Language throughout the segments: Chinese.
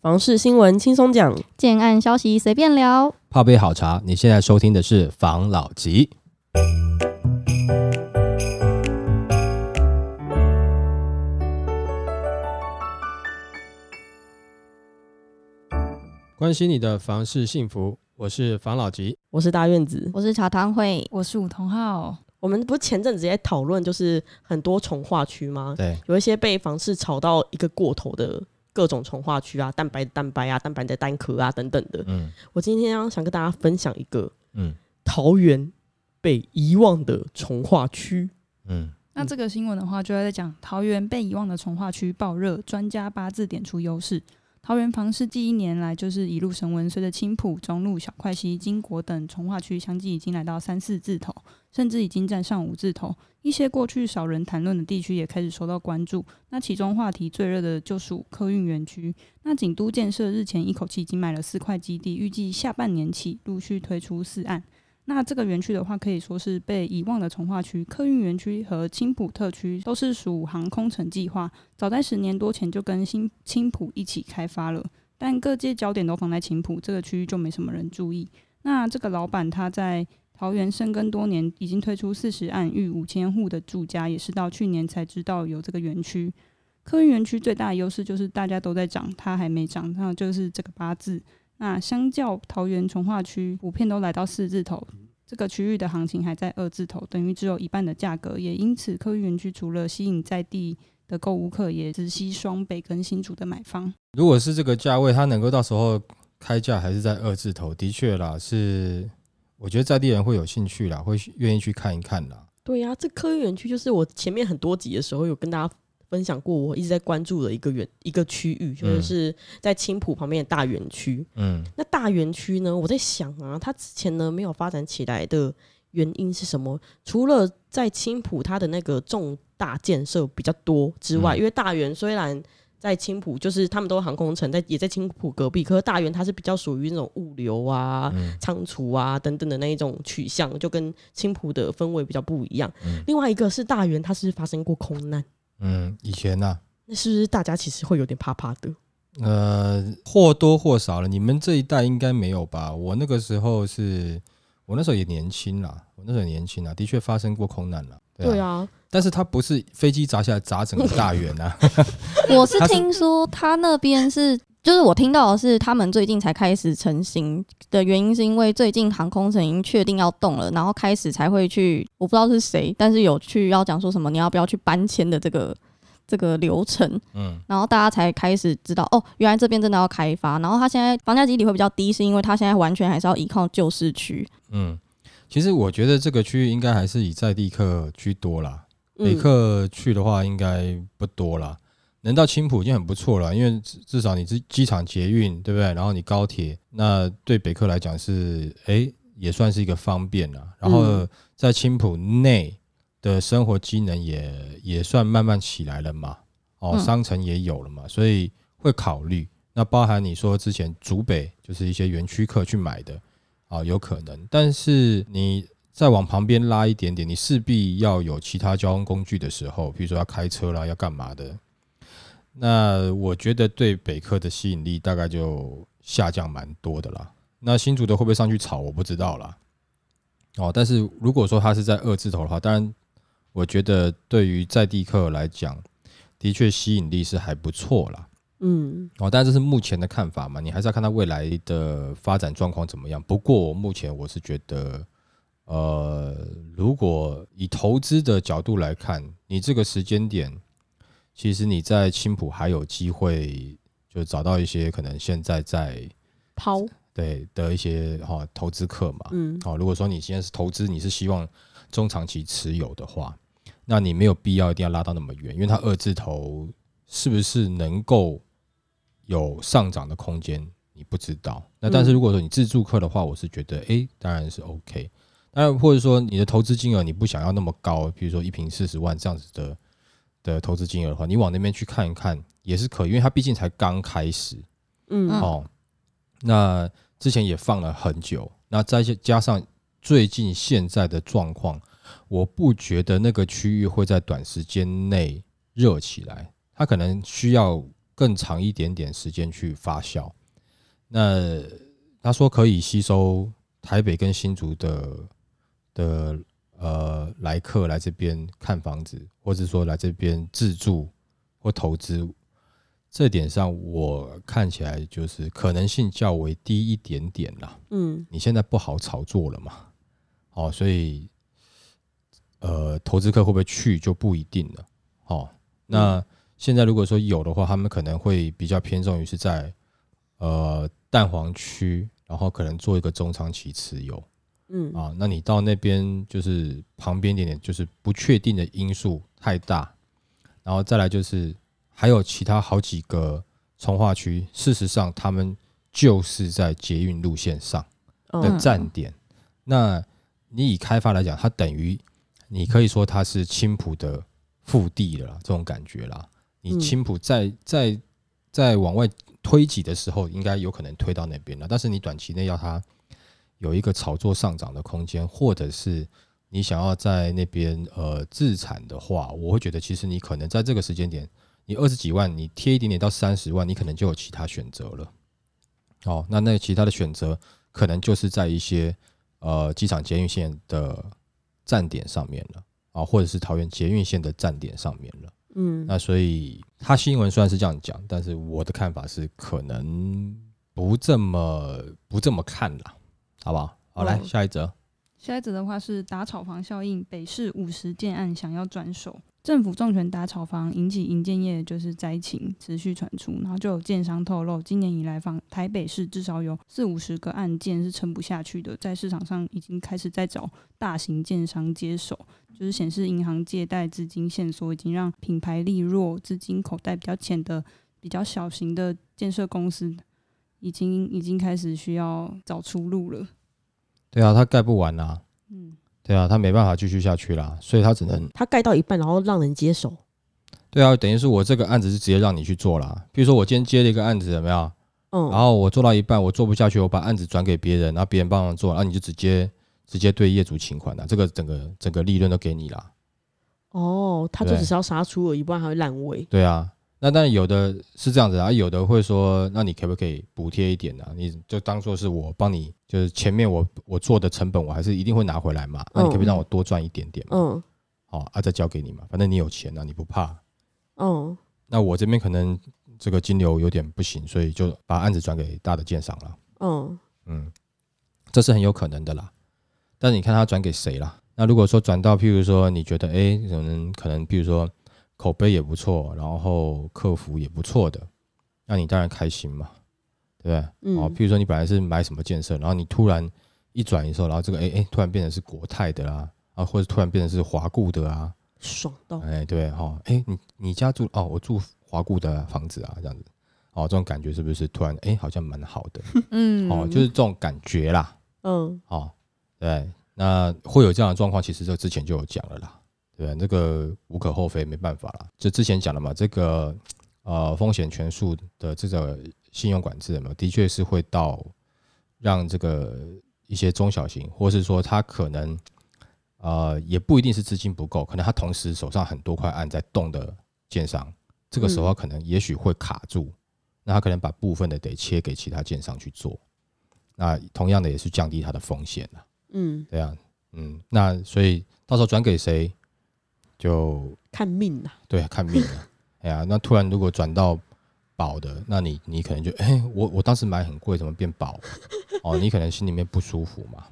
房事新闻轻松讲，建案消息随便聊。泡杯好茶，你现在收听的是房老吉。关心你的房事幸福，我是房老吉。我是大院子。我是茶汤会，我是吴同浩，我们不是前阵子也讨论，就是很多从化区吗？对，有一些被房市炒到一个过头的各种从化区啊，蛋白的蛋白啊，蛋白的蛋壳啊等等的。嗯我今天想跟大家分享一个嗯桃园被遗忘的从化区。嗯，那这个新闻的话，就在讲桃园被遗忘的从化区爆热，专家八字点出优势。桃园房市近一年来就是一路升温，随着青浦、中路、小块溪、金国等从化区相继已经来到三四字头，甚至已经站上五字头。一些过去少人谈论的地区也开始受到关注。那其中话题最热的就属客运园区。那景都建设日前一口气已经买了四块基地，预计下半年起陆续推出四案。那这个园区的话，可以说是被遗忘的从化区。客运园区和青浦特区都是属航空城计划，早在十年多前就跟新青浦一起开发了，但各界焦点都放在青浦这个区域，就没什么人注意。那这个老板他在桃园深耕多年，已经推出四十案逾五千户的住家，也是到去年才知道有这个园区。客运园区最大的优势就是大家都在涨，它还没涨，那就是这个八字。那相较桃园从化区，普遍都来到四字头，这个区域的行情还在二字头，等于只有一半的价格。也因此，客运园区除了吸引在地的购物客，也直吸双北跟新竹的买方。如果是这个价位，它能够到时候开价还是在二字头，的确啦，是我觉得在地人会有兴趣啦，会愿意去看一看啦。对呀、这科运园区就是我前面很多集的时候有跟大家分享过，我一直在关注的一个园一个区域，就是在青浦旁边的大园区。嗯那大园区呢，我在想啊，它之前呢没有发展起来的原因是什么？除了在青浦它的那个重大建设比较多之外，嗯因为大园虽然在青浦，就是他们都是航空城，在也在青浦隔壁，可是大园它是比较属于那种物流啊、嗯仓储啊等等的那一种取向，就跟青浦的氛围比较不一样。嗯另外一个是大园，它是发生过空难，嗯，以前呐、那是不是大家其实会有点怕怕的？呃，或多或少了。你们这一代应该没有吧？我那个时候是，我那时候也年轻啦，我那时候也年轻啦，的确发生过空难啦。对啊，啊，但是它不是飞机砸下来砸整个大圆啊。我是听说他那边是，就是我听到的是他们最近才开始成型的原因，是因为最近航空城已经确定要动了，然后开始才会去，我不知道是谁，但是有去要讲说什么你要不要去搬迁的这个 这个流程，嗯然后大家才开始知道哦，原来这边真的要开发，然后它现在房价基底会比较低，是因为它现在完全还是要依靠旧市区，嗯，其实我觉得这个区域应该还是以在地客居多啦。北嗯，客去的话应该不多啦，能到青浦已经很不错了，因为至至少你是机场捷运，对不对？然后你高铁，那对北客来讲是诶也算是一个方便啦。然后嗯在青浦内的生活机能也也算慢慢起来了嘛，哦，嗯商城也有了嘛，所以会考虑。那包含你说之前竹北就是一些园区客去买的，啊、有可能，但是你再往旁边拉一点点，你势必要有其他交通工具的时候，比如说要开车啦，要干嘛的，那我觉得对北客的吸引力大概就下降蛮多的啦。那新竹的会不会上去炒，我不知道啦。哦，但是如果说它是在二字头的话，当然我觉得对于在地客来讲，的确吸引力是还不错啦。嗯，哦，但这是目前的看法嘛，你还是要看它未来的发展状况怎么样。不过目前我是觉得，呃，如果以投资的角度来看，你这个时间点，其实你在青浦还有机会，就找到一些可能现在在抛，对的一些哈、投资客嘛。嗯好、如果说你现在是投资，你是希望中长期持有的话，那你没有必要一定要拉到那么远，因为它二字头是不是能够有上涨的空间，你不知道。那但是嗯如果说你自助客的话，我是觉得，诶，当然是 OK。当然，或者说你的投资金额你不想要那么高，比如说一瓶四十万这样子的的投资金额的话，你往那边去看一看也是可以，因为它毕竟才刚开始。嗯嗯哦，那之前也放了很久，那再加上最近现在的状况，我不觉得那个区域会在短时间内热起来，它可能需要更长一点点时间去发酵。那他说可以吸收台北跟新竹的的呃来客来这边看房子，或者说来这边自住或投资，这点上我看起来就是可能性较为低一点点啦。嗯你现在不好炒作了嘛，哦，所以呃，投资客会不会去就不一定了。哦，那现在如果说有的话，他们可能会比较偏重于是在呃蛋黄区，然后可能做一个中长期持有嗯啊。那你到那边就是旁边一点点，就是不确定的因素太大，然后再来就是还有其他好几个从化区，事实上他们就是在捷运路线上。的嗯站点。那你以开发来讲，它等于你可以说它是青浦的腹地了啦，这种感觉啦。你嗯青浦在在在往外推挤的时候，应该有可能推到那边了。但是你短期内要它有一个炒作上涨的空间，或者是你想要在那边呃自产的话，我会觉得其实你可能在这个时间点，你二十几万，你贴一点点到三十万，你可能就有其他选择了。哦，那那其他的选择可能就是在一些呃机场捷运线的站点上面了啊，或者是桃园捷运线的站点上面了。嗯那所以他新闻虽然是这样讲，但是我的看法是可能不这么不这么看啦，好不好？好，来哦下一则。下一则的话是打炒房效应，北市五十建案想要转手，政府重拳打炒房，引起营建业就是灾情持续传出，然后就有建商透露，今年以来房台北市至少有四五十个案件是撑不下去的，在市场上已经开始在找大型建商接手，就是显示银行借贷资金线索已经让品牌力弱、资金口袋比较浅的比较小型的建设公司，已经已经开始需要找出路了。对啊，他盖不完啦，嗯，对啊，他没办法继续下去啦，所以他只能他盖到一半，然后让人接手。对啊，等于是我这个案子是直接让你去做啦。比如说我今天接了一个案子，有没有？嗯，然后我做到一半，我做不下去，我把案子转给别人，然后别人帮忙做，然后你就直接直接对业主请款了，这个整个整个利润都给你啦。哦，他就只是要杀出而已，不然还会烂尾。对啊，那但有的是这样子啊，有的会说，那你可不可以补贴一点呢、啊？你就当做是我帮你，就是前面我我做的成本，我还是一定会拿回来嘛。那你可不可以让我多赚一点点嘛？嗯好、啊，再交给你嘛，反正你有钱啊，你不怕。嗯那我这边可能这个金流有点不行，所以就把案子转给大的建商了。嗯嗯，这是很有可能的啦。但是你看他转给谁啦？那如果说转到，譬如说你觉得，哎、可能可能，譬如说口碑也不错，然后客服也不错的，那你当然开心嘛，对不对？嗯哦，譬如说你本来是买什么建设，然后你突然一转的时候，然后这个哎哎、突然变成是国泰的啦，啊，或者突然变成是华固的啊，爽到。哎，对哈，哎，你你家住哦，我住华固的房子啊，这样子，哦，这种感觉是不是突然哎，好像蛮好的，嗯，哦，就是这种感觉啦，嗯哦，对，那会有这样的状况，其实这之前就有讲了啦，对？这个无可厚非，没办法啦，就之前讲了嘛，这个呃风险权数的这个信用管制嘛，的确是会到让这个一些中小型，或是说他可能呃也不一定是资金不够，可能他同时手上很多块案在动的建商，这个时候可能也许会卡住，那他可能把部分的得切给其他建商去做，那同样的也是降低他的风险了。嗯，对啊，嗯，那所以到时候转给谁，就看命啊。对看命了。哎呀，那突然如果转到保的，那你你可能就哎、我我当时买很贵，怎么变保？哦，你可能心里面不舒服嘛。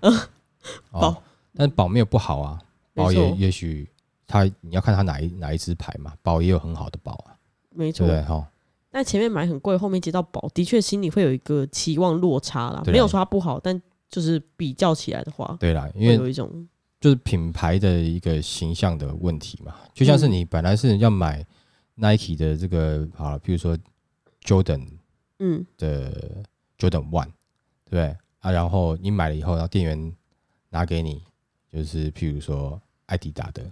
哦保，但保没有不好啊，保也，也许他你要看他哪一哪一支牌嘛，保也有很好的保啊，没错对？哈，但前面买很贵，后面接到保，的确心里会有一个期望落差啦。没有说它不好，但就是比较起来的话，对啦，因为有一种就是品牌的一个形象的问题嘛，就像是嗯。你本来是要买 Nike 的这个好了，比如说 Jordan 嗯。的 Jordan One，对不对？啊？然后你买了以后，然后店员拿给你，就是譬如说艾迪达的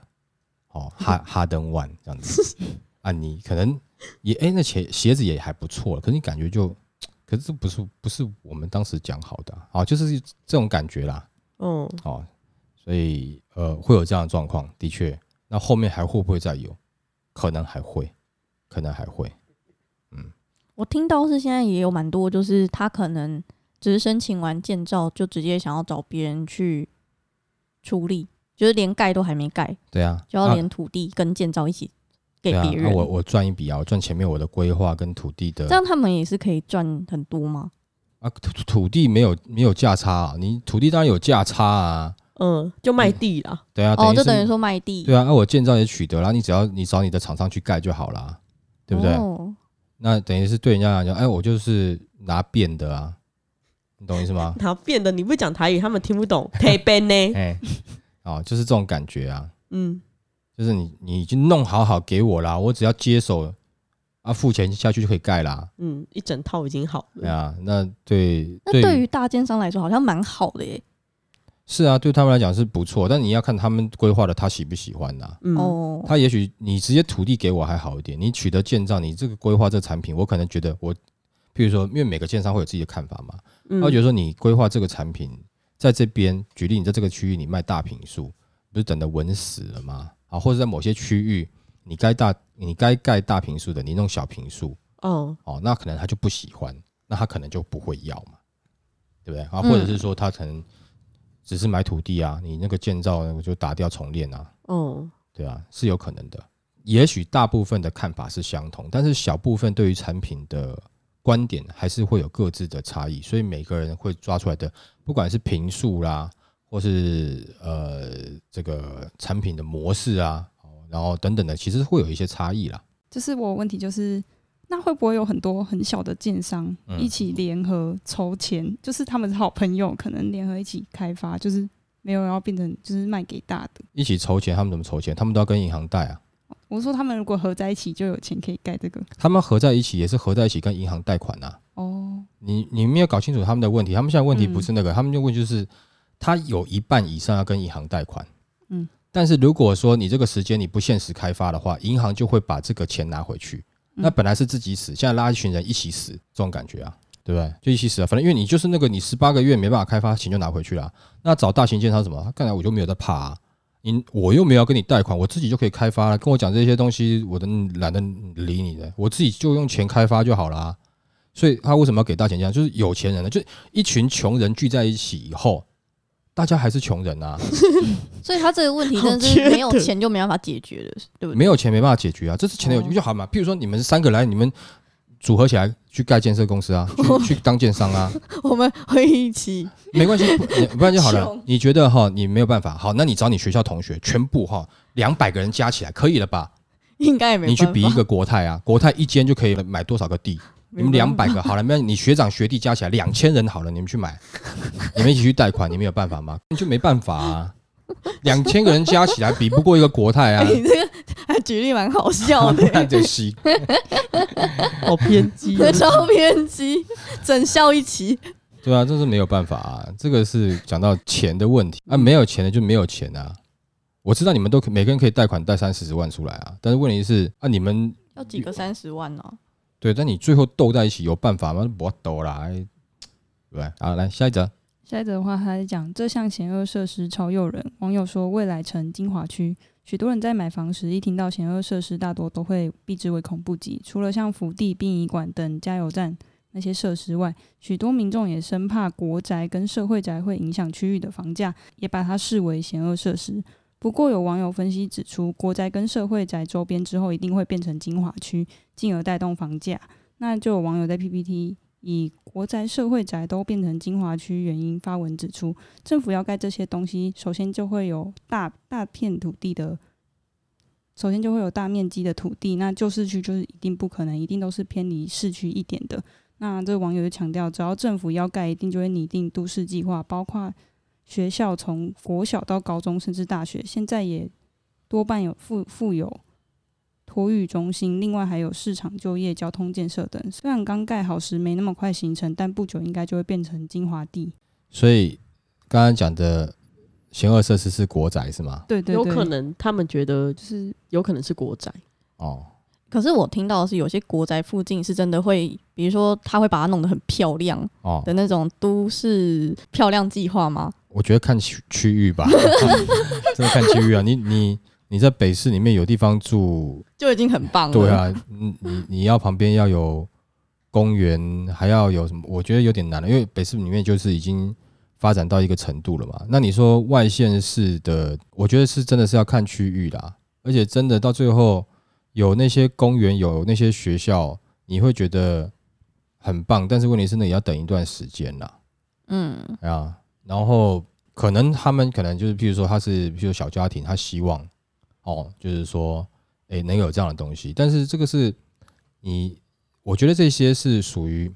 哦哈哈登 One 这样子。啊，你可能也哎、那鞋鞋子也还不错，可是你感觉就，可是这不是不是我们当时讲好的啊，哦就是这种感觉啦。嗯哦，所以呃会有这样的状况，的确，那后面还会不会再有？可能还会，可能还会，嗯，我听到是现在也有蛮多，就是他可能只是申请完建造，就直接想要找别人去处理，就是连盖都还没盖，对啊，就要啊连土地跟建造一起给别人。啊我我赚一笔啊，我赚前面我的规划跟土地的这样他们也是可以赚很多吗？啊，土土地没有没有价差啊，你土地当然有价差啊，嗯，就卖地啦。对啊，哦，就等于说卖地，对啊，那、我建造也取得了，你只要你找你的厂商去盖就好了，对不对？哦那等于是对人家来讲，哎，我就是拿变的啊，你懂意思吗？然后变的你不讲台语，他们听不懂。可以变呢？哎，哦，就是这种感觉啊，嗯，就是你你已经弄好好给我啦，我只要接手啊，付钱下去就可以盖啦，嗯，一整套已经好了。对啊，那对那对于大奸商来说，好像蛮好的耶。是啊，对他们来讲是不错，但你要看他们规划的他喜不喜欢呐、嗯，哦，他也许你直接土地给我还好一点，你取得建造，你这个规划这个产品，我可能觉得我，譬如说，因为每个建商会有自己的看法嘛，嗯。他会觉得说你规划这个产品在这边，举例你在这个区域你卖大平数，不是等的稳死了吗？啊，或者在某些区域你该大你该盖大平数的，你弄小平数，哦，哦，那可能他就不喜欢，那他可能就不会要嘛，对不对？啊，嗯或者是说他可能只是买土地啊，你那个建造我就打掉重练啊，哦，对啊，是有可能的。也许大部分的看法是相同，但是小部分对于产品的观点还是会有各自的差异，所以每个人会抓出来的，不管是评述啦，或是呃这个产品的模式啊，哦然后等等的，其实会有一些差异啦。就是我问题就是，那会不会有很多很小的建商嗯一起联合筹钱？就是他们是好朋友，可能联合一起开发，就是没有要变成就是卖给大的。一起筹钱，他们怎么筹钱？他们都要跟银行贷啊。我说他们如果合在一起，就有钱可以盖这个。他们合在一起也是合在一起跟银行贷款呐、哦，你你没有搞清楚他们的问题，他们现在问题嗯不是那个，他们就问就是他有一半以上要跟银行贷款，嗯，但是如果说你这个时间你不限时开发的话，银行就会把这个钱拿回去。那本来是自己死，现在拉一群人一起死，这种感觉啊，对不对？就一起死啊，反正因为你就是那个你十八个月没办法开发，钱就拿回去了。那找大型建商什么？看来我就没有在怕啊。你我又没有跟你贷款，我自己就可以开发了。跟我讲这些东西，我都懒得理你的，我自己就用钱开发就好了啊。所以他为什么要给大钱这样？就是有钱人呢，就一群穷人聚在一起以后，大家还是穷人啊，所以他这个问题真的是没有钱就没办法解决的，对不对？没有钱没办法解决啊，这是钱的有哦就好嘛。譬如说你们三个来，你们组合起来去盖建设公司啊，去去当建商啊，我们会一起没关系，不不然就好了。你觉得哈，你没有办法，好，那你找你学校同学全部哈两百个人加起来可以了吧？应该也没你去比一个国泰啊，国泰一间就可以买多少个地？你们两百个好了，没有你学长学弟加起来两千人好了，你们去买，你们一起去贷款，你们有办法吗？你就没办法啊，两千个人加起来比不过一个国泰啊 哎，，你这个还举例蛮好笑的，然就吸。好偏激哦。超偏激，整校一起。对啊，这是没有办法啊，这个是讲到钱的问题啊，没有钱的就没有钱啊。我知道你们都可每个人可以贷款贷三四十万出来啊，但是问题是啊，你们要几个三十万呢、对，但你最后斗在一起有办法吗？不斗啦，对？好，来下一则，下一则的话，他在讲这项险恶设施超诱人。网友说，未来城金华区，许多人在买房时一听到险恶设施，大多都会避之唯恐不及。除了像福地、殡仪馆等加油站那些设施外，许多民众也生怕国宅跟社会宅会影响区域的房价，也把它视为险恶设施。不过，有网友分析指出，国宅跟社会宅周边之后一定会变成精华区，进而带动房价。那就有网友在 PPT 以国宅、社会宅都变成精华区原因发文指出，政府要盖这些东西，首先就会有大大片土地的，首先就会有大面积的土地，那旧市区就是一定不可能，一定都是偏离市区一点的。那这个网友就强调，只要政府要盖，一定就会拟定都市计划，包括学校从国小到高中甚至大学，现在也多半有附附有托育中心，另外还有市场、就业、交通建设等。虽然刚盖好时没那么快形成，但不久应该就会变成精华地。所以刚刚讲的险恶设施是国宅是吗？对对对，有可能他们觉得就是有可能是国宅，哦，可是我听到的是，有些国宅附近是真的会，比如说他会把它弄得很漂亮哦，的那种都市漂亮计划吗？我觉得看区区域吧，真的看区域啊。你你你在北市里面有地方住，就已经很棒了。对，啊，你你你要旁边要有公园，还要有什么？我觉得有点难了，因为北市里面就是已经发展到一个程度了嘛。那你说外县市的，我觉得是真的是要看区域啦，而且真的到最后有那些公园，有那些学校，你会觉得很棒，但是问题是那也要等一段时间啦。嗯啊，然后可能他们可能就是，譬如说他是，譬如小家庭，他希望哦，就是说，哎，能有这样的东西。但是这个是你，我觉得这些是属于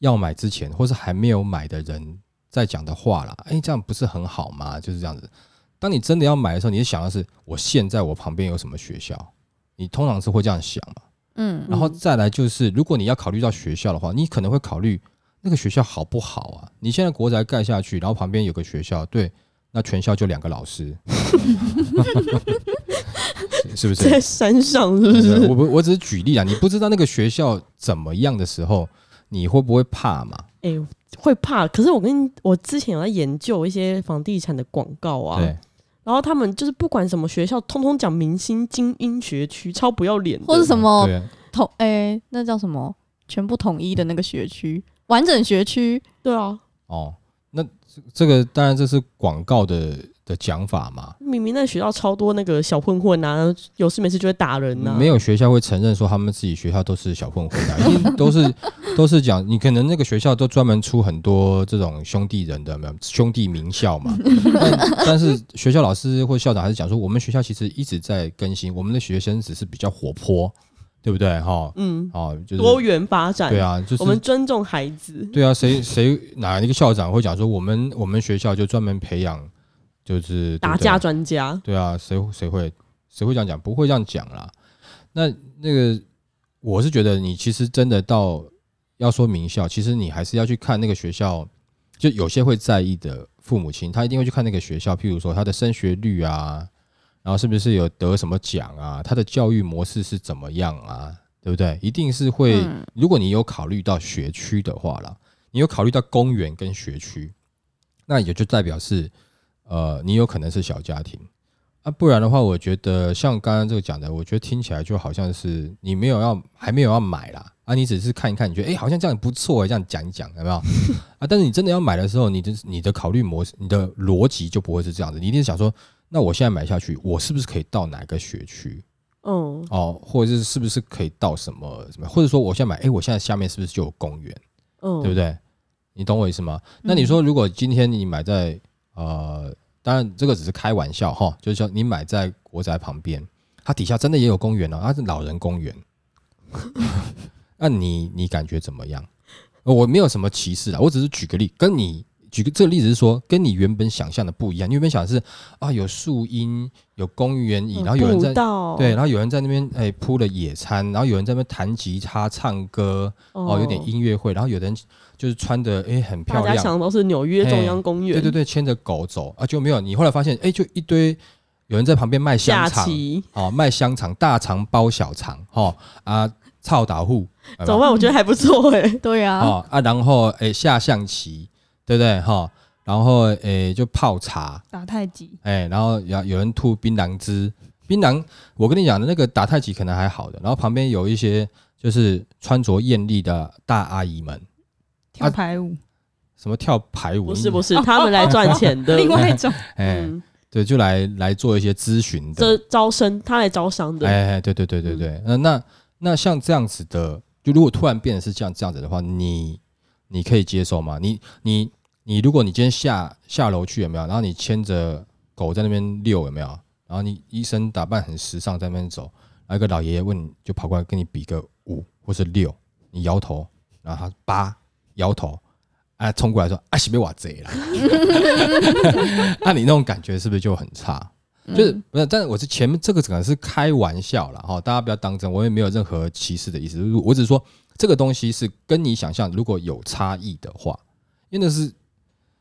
要买之前，或是还没有买的人在讲的话啦。哎，这样不是很好吗？就是这样子。当你真的要买的时候，你想的是，我现在我旁边有什么学校？你通常是会这样想嘛？嗯，然后再来就是，如果你要考虑到学校的话，你可能会考虑。那个学校好不好啊？你现在国宅盖下去，然后旁边有个学校，对，那全校就两个老师，是不是？在山上是不是？我不，我只是举例啊。你不知道那个学校怎么样的时候，你会不会怕嘛？哎、会怕。可是我跟你我之前有在研究一些房地产的广告啊，对，然后他们就是不管什么学校，通通讲明星精英学区，超不要脸的。或者什么对，统诶、那叫什么？全部统一的那个学区，完整学区。对啊，哦，那这这个当然这是广告的的讲法嘛。明明那学校超多那个小混混啊，有事没事就会打人呐、啊。没有学校会承认说他们自己学校都是小混混啊，一定都是都是讲你可能那个学校都专门出很多这种兄弟人的，没有兄弟名校嘛。但但是学校老师或校长还是讲说，我们学校其实一直在更新，我们的学生只是比较活泼，对不对？哈，嗯，哦，就是多元发展。对，啊，就是我们尊重孩子。对啊，谁谁哪一个校长会讲说我们我们学校就专门培养就是打架专家，对啊，谁谁会谁会这样讲？不会这样讲啦。那那个，我是觉得你其实真的到要说名校，其实你还是要去看那个学校。就有些会在意的父母亲，他一定会去看那个学校，譬如说他的升学率啊，然后是不是有得什么奖啊，他的教育模式是怎么样啊，对不对？一定是会。嗯如果你有考虑到学区的话啦，你有考虑到公园跟学区，那也就代表是呃，你有可能是小家庭啊，不然的话，我觉得像刚刚这个讲的，我觉得听起来就好像是你没有要还没有要买啦啊，你只是看一看，你觉得哎、诶好像这样不错、欸，这样讲一讲有没有啊？但是你真的要买的时候，你的你的考虑模式、你的逻辑就不会是这样子，你一定是想说，那我现在买下去，我是不是可以到哪个学区？嗯，哦，或者是是不是可以到什么什么，或者说我现在买，哎，我现在下面是不是就有公园，嗯，对不对？你懂我意思吗？那你说，如果今天你买在呃，当然这个只是开玩笑哈，就是说你买在国宅旁边，它底下真的也有公园哦，它是老人公园，那你你感觉怎么样？呃我没有什么歧视啊，我只是举个例，跟你举个这个例子是说，跟你原本想象的不一样。你原本想的是啊，有树荫，有公园椅，嗯然后有人在对，然后有人在那边哎铺了野餐，然后有人在那边弹吉他、唱歌，哦，有点音乐会，然后有的人就是穿的哎很漂亮，大家想的都是纽约中央公园，对对对，牵着狗走啊，就没有你后来发现哎，就一堆有人在旁边卖香下肠，棋哦，卖香肠，大肠包小肠，哦啊，操打户，有没有怎么办？我觉得还不错哎、对啊，哦啊，然后诶下象棋，对不对？哈、然后诶就泡茶，打太极，哎，然后有有人吐槟榔汁，槟榔我跟你讲的那个打太极可能还好的，然后旁边有一些就是穿着艳丽的大阿姨们，跳排舞，什么跳排舞，不是不是，他们来赚钱的。另外一种。哎，嗯，对，就来来做一些咨询的，这招生，他来招商的。哎哎，对对对对对，那那那像这样子的，就如果突然变得是这样这样子的话，你你可以接受吗？你你你，如果你今天下下楼去有没有？然后你牵着狗在那边遛有没有？然后你医生打扮很时尚在那边走，然后一个老爷爷问你就跑过来跟你比个五或是六，你摇头，然后他八摇头。啊，冲过来说啊，是被我贼了，那 你那种感觉是不是就很差？就是嗯不是，但是我是前面这个可能是开玩笑了，哈，大家不要当真，我也没有任何歧视的意思，我只是说这个东西是跟你想象如果有差异的话，因为那是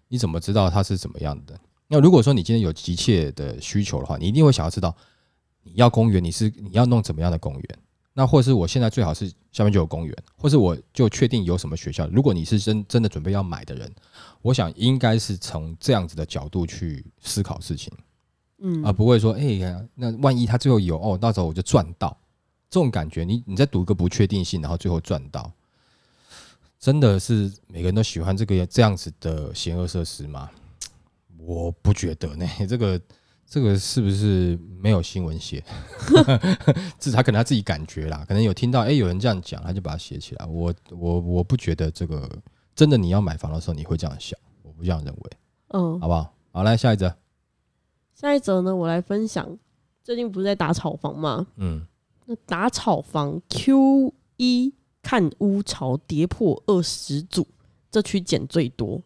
你怎么知道它是怎么样的？那如果说你今天有急切的需求的话，你一定会想要知道你要公园，你是你要弄怎么样的公园？那或者是我现在最好是下面就有公园，或是我就确定有什么学校。如果你是真真的准备要买的人，我想应该是从这样子的角度去思考事情。嗯啊，不会说，哎、呀，那万一他最后有哦，到时候我就赚到这种感觉，你你在赌一个不确定性，然后最后赚到，真的是每个人都喜欢这个这样子的邪恶设施吗？我不觉得呢。这个这个是不是没有新闻写？至少他可能他自己感觉啦，可能有听到哎、有人这样讲，他就把它写起来。我我我不觉得这个真的你要买房的时候你会这样想，我不这样认为，嗯，好不好？好，来下一则，下一则呢，我来分享，最近不是在打炒房吗？嗯那打炒房 Q 一看屋潮跌破二十组，这区减最多。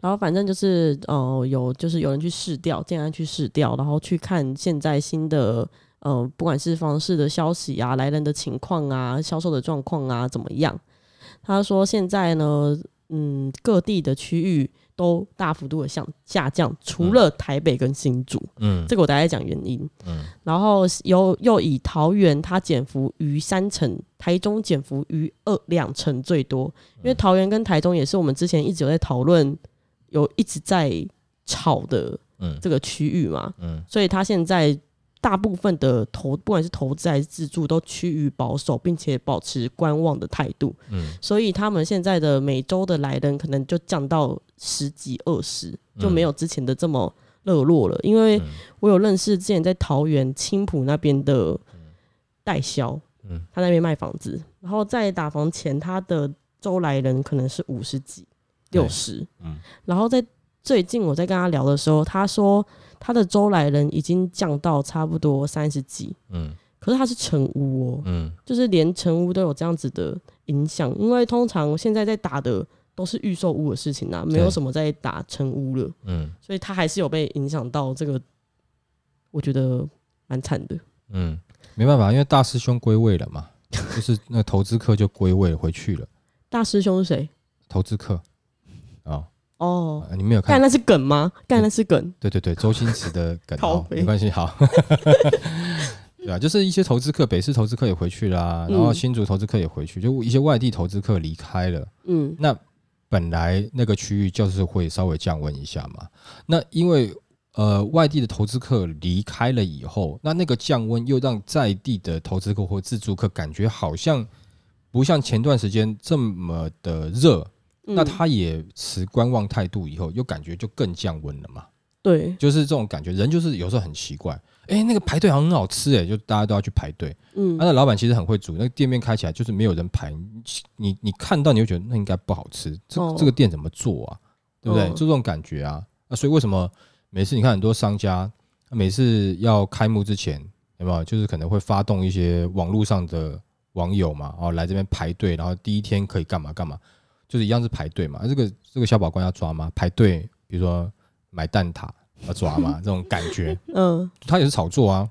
然后反正就是呃有就是有人去试调，建安去试调，然后去看现在新的呃不管是房市的消息啊、来人的情况啊、销售的状况啊怎么样。他说现在呢，嗯，各地的区域都大幅度的下下降，除了台北跟新竹。嗯。这个我大概讲原因。嗯。然后又又以桃园它减幅逾三成，台中减幅逾二两成最多，因为桃园跟台中也是我们之前一直有在讨论，有一直在炒的嗯。这个区域嘛，嗯。所以它现在大部分的投不管是投资还是自住都趋于保守，并且保持观望的态度，嗯。所以他们现在的每周的来人可能就降到十几二十，就没有之前的这么热络了，因为。嗯。我有认识之前在桃园青浦那边的代销，嗯。他那边卖房子，然后在打房前，他的周来人可能是五十几、六十，嗯。然后在最近我在跟他聊的时候，他说他的周来人已经降到差不多三十几，嗯可是他是成屋哦，嗯就是连成屋都有这样子的影响，因为通常现在在打的都是预售屋的事情啊，没有什么在打成屋了。嗯所以他还是有被影响到，这个我觉得蛮惨的。嗯，没办法，因为大师兄归位了嘛，就是那个投资客就归位回去了。大师兄是谁？投资客啊、哦，呃你没有看？干那是梗吗？干那是梗。对对对，周星驰的梗，没关系，好。对啊，就是一些投资客，北市投资客也回去啦，然后嗯新竹投资客也回去，就一些外地投资客离开了。嗯那本来那个区域就是会稍微降温一下嘛。那因为呃外地的投资客离开了以后，那那个降温又让在地的投资客或自住客感觉好像不像前段时间这么的热，嗯那他也持观望态度以后，又感觉就更降温了嘛。对，就是这种感觉，人就是有时候很奇怪，哎、那个排队好像很好吃、哎，就大家都要去排队。嗯啊那老板其实很会煮，那个店面开起来就是没有人排，你你你看到你会觉得那应该不好吃，这、哦这个店怎么做啊？对不对？哦就这种感觉啊。那所以为什么每次你看很多商家，每次要开幕之前，有没有就是可能会发动一些网络上的网友嘛，哦来这边排队，然后第一天可以干嘛干嘛，就是一样是排队嘛。这个这个小宝官要抓吗？排队，比如说买蛋挞要抓吗，这种感觉，嗯，他也是炒作啊。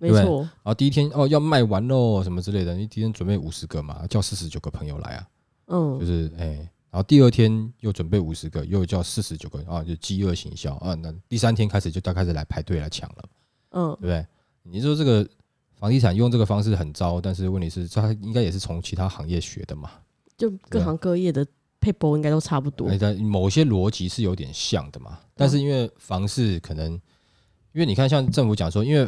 对没错，然后第一天哦要卖完喽什么之类的，你第一天准备五十个嘛，叫四十九个朋友来啊，嗯就嗯是哎、然后第二天又准备五十个，又叫四十九个啊，就饥饿行销啊，那第三天开始就大家开始来排队来抢了，嗯对不对？你说这个房地产用这个方式很糟，但是问题是，它应该也是从其他行业学的嘛，就各行各业的配博应该都差不多哎，。在某些逻辑是有点像的嘛，但是因为房市可能，因为你看像政府讲说，因为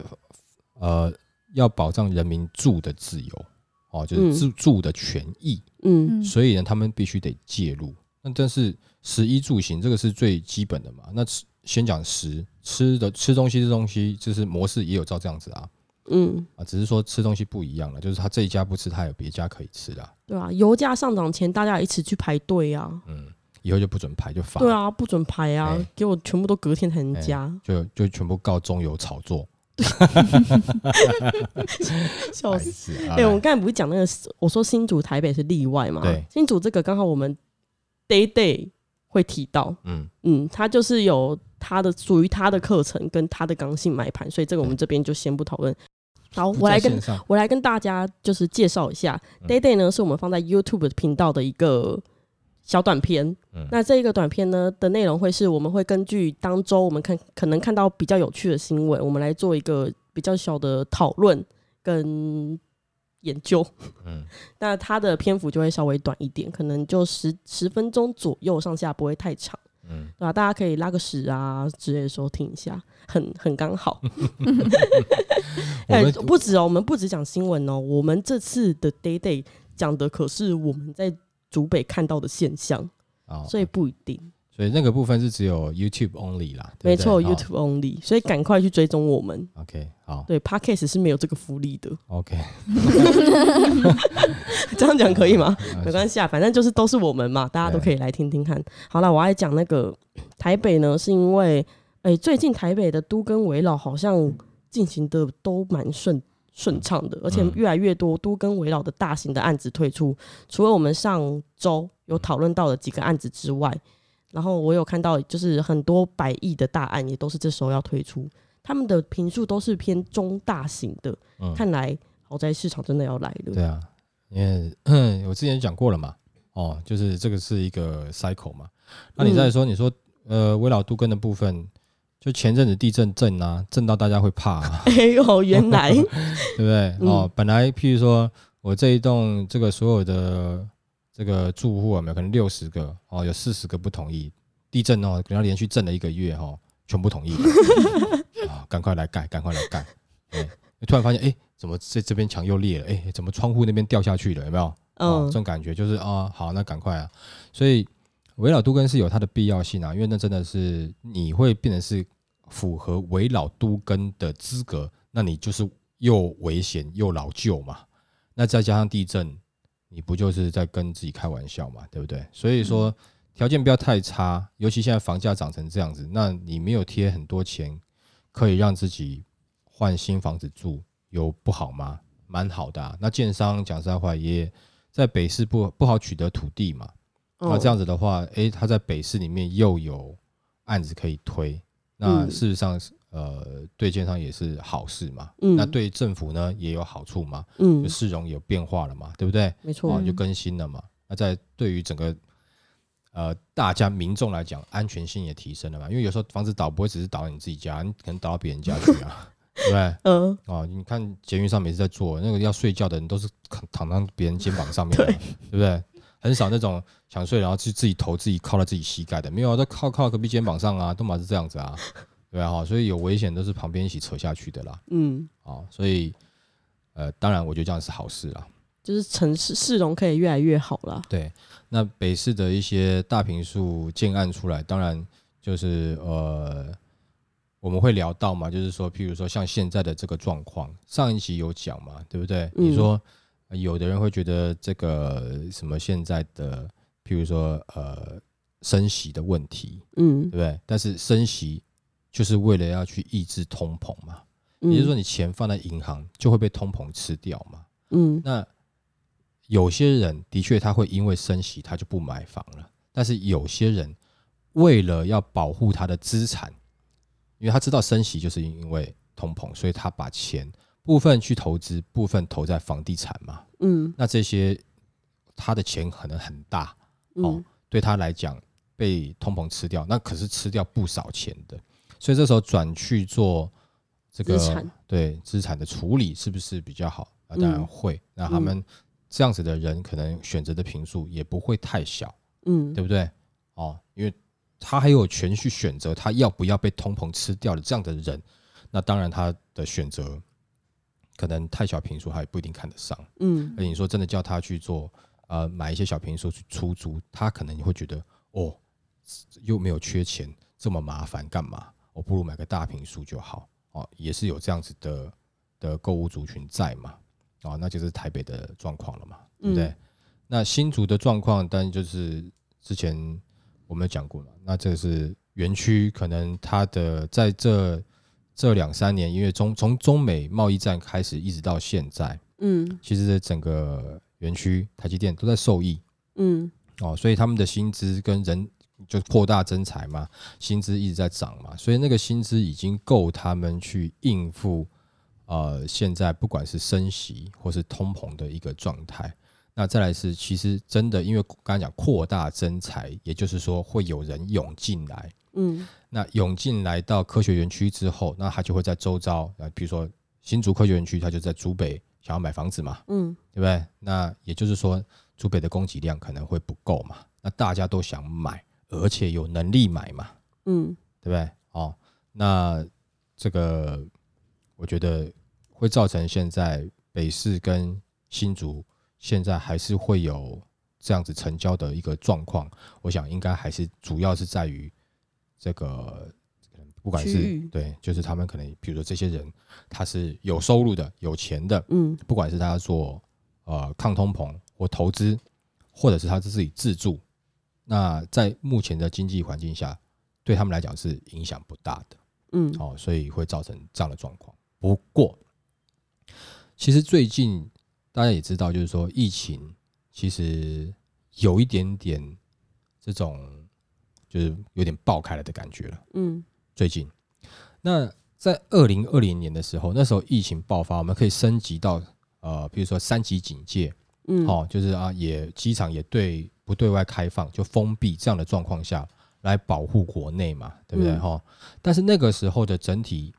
呃要保障人民住的自由哦，就是住住的权益，嗯嗯，所以呢，他们必须得介入。那但是食衣住行这个是最基本的嘛？那吃先讲食，吃的吃东西这东西，就是模式也有照这样子啊嗯，啊，只是说吃东西不一样了，就是他这一家不吃，他有别家可以吃的啊、对啊，油价上涨前大家一起去排队啊。嗯，以后就不准排就罚，对，啊，不准排啊哎，给我全部都隔天才能哎加，就就全部告中油炒作，笑死。死！哎、我们刚才不是讲那个，我说新竹、台北是例外嘛？对新竹这个刚好我们 day day 会提到，嗯嗯，它就是有他的属于他的课程跟他的刚性买盘，所以这个我们这边就先不讨论。好，我来跟我来跟大家就是介绍一下、嗯 Day Day 呢，是我们放在 YouTube 频道的一个小短片。嗯那这一个短片呢的内容会是我们会根据当周我们看可能看到比较有趣的新闻，我们来做一个比较小的讨论跟研究。嗯 那它的篇幅就会稍微短一点，可能就十十分钟左右上下，不会太长。嗯，对吧、大家可以拉个屎啊之类的时候听一下，很很刚好。不止哦，我们不止讲新闻哦，我们这次的 Day Day 讲的可是我们在竹北看到的现象，啊，所以不一定。所以那个部分是只有 YouTube only 啦，对没错，YouTube only，所以赶快去追踪我们。OK 好。对，Podcast 是没有这个福利的，OK，这样讲可以吗？呃没关系。啊，反正就是都是我们嘛，大家都可以来听听看。好了，我还讲那个台北呢，是因为诶、最近台北的都跟围绕好像进行的都蛮顺顺畅的，而且嗯。越来越多都跟围绕的大型的案子推出。除了我们上周有讨论到的几个案子之外，然后我有看到就是很多百亿的大案也都是这时候要推出，他们的评数都是偏中大型的，嗯看来豪宅市场真的要来了。对啊，因为 我之前讲过了嘛，哦，就是这个是一个 cycle 嘛。那你再说，你说呃，围绕杜根的部分，就前阵子地震震啊，震到大家会怕、啊，哎呦，原来 对不对？嗯哦，本来譬如说我这一栋这个所有的这个住户有没有可能六十个哦，有四十个不同意地震哦，可能要连续震了一个月哦，全部同意 啊，赶快来盖，赶快来盖。对，突然发现哎，怎么这这边墙又裂了？哎，怎么窗户那边掉下去了？有没有？哦，嗯这种感觉就是啊，好，那赶快啊。所以围绕都根是有它的必要性啊，因为那真的是你会变成是符合围绕都根的资格，那你就是又危险又老旧嘛。那再加上地震，你不就是在跟自己开玩笑嘛，对不对？所以说条件不要太差，尤其现在房价涨成这样子，那你没有贴很多钱，可以让自己换新房子住，有不好吗？蛮好的、啊。那建商讲实在话，也在北市不不好取得土地嘛。那这样子的话，诶，他在北市里面又有案子可以推，那嗯事实上是呃对建商也是好事嘛。嗯那对政府呢也有好处嘛，嗯就，市容有变化了嘛，对不对？没错哦，，就更新了嘛。那在对于整个呃大家民众来讲，安全性也提升了嘛。因为有时候房子倒不会只是倒到你自己家，你可能倒到别人家去啊，对不对？嗯，哦，你看捷运上每次在坐那个要睡觉的人都是躺躺到别人肩膀上面对不对？很少那种想睡然后去自己头自己靠在自己膝盖的，没有啊都靠靠隔壁肩膀上啊，都嘛是这样子啊，对啊哈，所以有危险都是旁边一起扯下去的啦，嗯，啊，所以呃，当然我觉得这样是好事啦。就是城市市容可以越来越好啦。对，那北市的一些大平数建案出来，当然就是呃，我们会聊到嘛，就是说，譬如说像现在的这个状况，上一集有讲嘛，对不对？嗯你说、呃有的人会觉得这个什么现在的，譬如说呃升息的问题，嗯对不对？但是升息就是为了要去抑制通膨嘛，嗯，也就是说，你钱放在银行就会被通膨吃掉嘛。嗯。那有些人的确他会因为升息他就不买房了，但是有些人为了要保护他的资产，因为他知道升息就是因为通膨，所以他把钱部分去投资，部分投在房地产嘛。嗯。那这些他的钱可能很大哦嗯，对他来讲被通膨吃掉，那可是吃掉不少钱的，所以这时候转去做这个资对资产的处理是不是比较好？啊，当然嗯会。那他们这样子的人，可能选择的频数也不会太小，嗯对不对？哦，因为他还有权去选择他要不要被通膨吃掉的这样的人，那当然他的选择可能太小频数，他也不一定看得上。嗯而你说真的叫他去做呃买一些小平数去出租，他可能你会觉得哦，又没有缺钱，这么麻烦干嘛？我不如买个大平数就好哦，也是有这样子的的购物族群在嘛，哦，那就是台北的状况了嘛，对不对？嗯那新竹的状况，当然就是之前我们讲过嘛，那这个是园区，可能它的在这这两三年，因为中从中美贸易战开始一直到现在，嗯其实整个园区台积电都在受益嗯哦，所以他们的薪资跟人就扩大增财嘛，薪资一直在涨嘛，所以那个薪资已经够他们去应付呃现在不管是升息或是通膨的一个状态。那再来是，其实真的，因为刚才讲扩大增财，也就是说会有人涌进来，嗯那涌进来到科学园区之后，那他就会在周遭，呃，比如说新竹科学园区，他就在竹北想要买房子嘛，嗯对不对？那也就是说，竹北的供给量可能会不够嘛，那大家都想买，而且有能力买嘛，嗯对不对？哦，那这个我觉得会造成现在北市跟新竹现在还是会有这样子成交的一个状况，我想应该还是主要是在于这个，不管是对，就是他们可能，比如说这些人他是有收入的、有钱的，嗯不管是他做呃抗通膨或投资，或者是他是自己自住，那在目前的经济环境下，对他们来讲是影响不大的。嗯哦，所以会造成这样的状况。不过，其实最近大家也知道，就是说疫情其实有一点点这种就是有点爆开了的感觉了。嗯最近，那在二零二零年的时候，那时候疫情爆发，我们可以升级到呃，比如说三级警戒，嗯，哦，就是啊，也机场也对不对外开放，就封闭这样的状况下来保护国内嘛，对不对嗯哈、但是那个时候的整体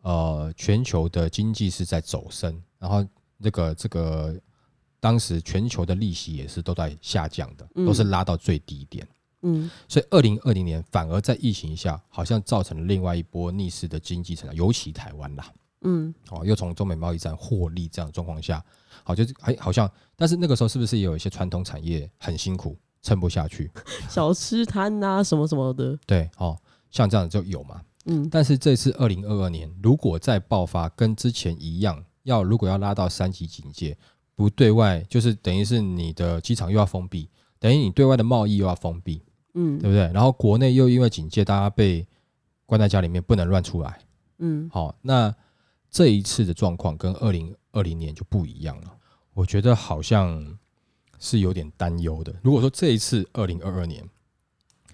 呃全球的经济是在走升，然后这个这个当时全球的利息也是都在下降的，嗯都是拉到最低点。嗯所以二零二零年反而在疫情下，好像造成了另外一波逆势的经济成长，尤其台湾啦。嗯哦，又从中美贸易战获利这样的状况下，好就是哎好像，但是那个时候是不是也有一些传统产业很辛苦，撑不下去？小吃摊啊、什么什么的，对，哦，像这样就有嘛。嗯但是这次二零二二年，如果再爆发跟之前一样，要如果要拉到三级警戒，不对外，就是等于是你的机场又要封闭，等于你对外的贸易又要封闭，嗯对不对？然后国内又因为警戒，大家被关在家里面，不能乱出来。嗯好，那这一次的状况跟二零二零年就不一样了，我觉得好像是有点担忧的。如果说这一次二零二二年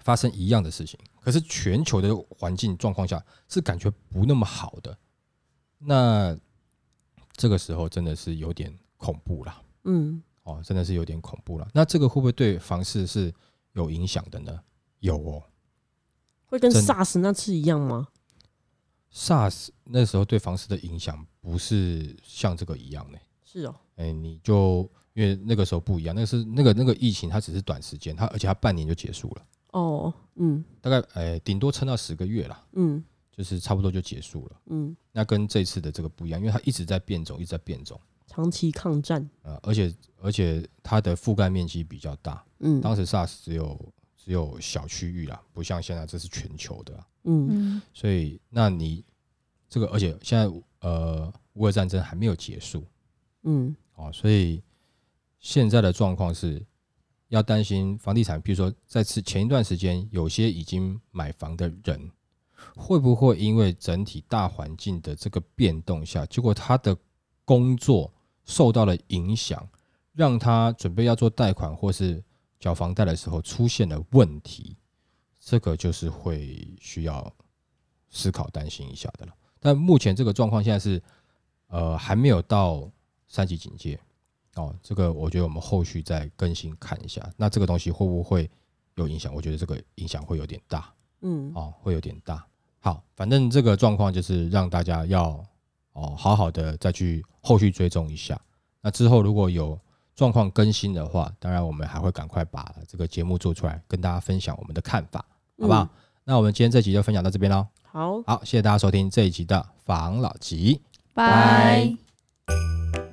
发生一样的事情，可是全球的环境状况下是感觉不那么好的，那这个时候真的是有点恐怖了。嗯哦，真的是有点恐怖了。那这个会不会对房市是有影响的呢？有哦会跟 SARS 那次一样吗？，SARS 那时候对房市的影响不是像这个一样的、是哦，哎、你就因为那个时候不一样，那个是那个那个疫情，它只是短时间，它而且它半年就结束了，哦，嗯。大概哎顶、多撑到十个月啦，嗯。就是差不多就结束了。嗯，那跟这次的这个不一样，因为它一直在变种，一直在变种。长期抗战，呃、而且而且它的覆盖面积比较大，嗯。当时 SARS 只有只有小区域啦，不像现在这是全球的啊、嗯。嗯。所以那你这个，而且现在呃乌俄战争还没有结束，嗯。哦，所以现在的状况是要担心房地产，比如说在此前一段时间，有些已经买房的人，会不会因为整体大环境的这个变动下，结果他的工作受到了影响，让他准备要做贷款或是缴房贷的时候出现了问题，这个就是会需要思考担心一下的了。但目前这个状况现在是，呃，还没有到三级警戒哦。这个我觉得我们后续再更新看一下，那这个东西会不会有影响？我觉得这个影响会有点大嗯哦，会有点大。好，反正这个状况就是让大家要哦好好的再去后续追踪一下。那之后如果有状况更新的话，当然我们还会赶快把这个节目做出来，跟大家分享我们的看法，好不好？嗯那我们今天这集就分享到这边喽。好，好，谢谢大家收听这一集的防老集。拜。拜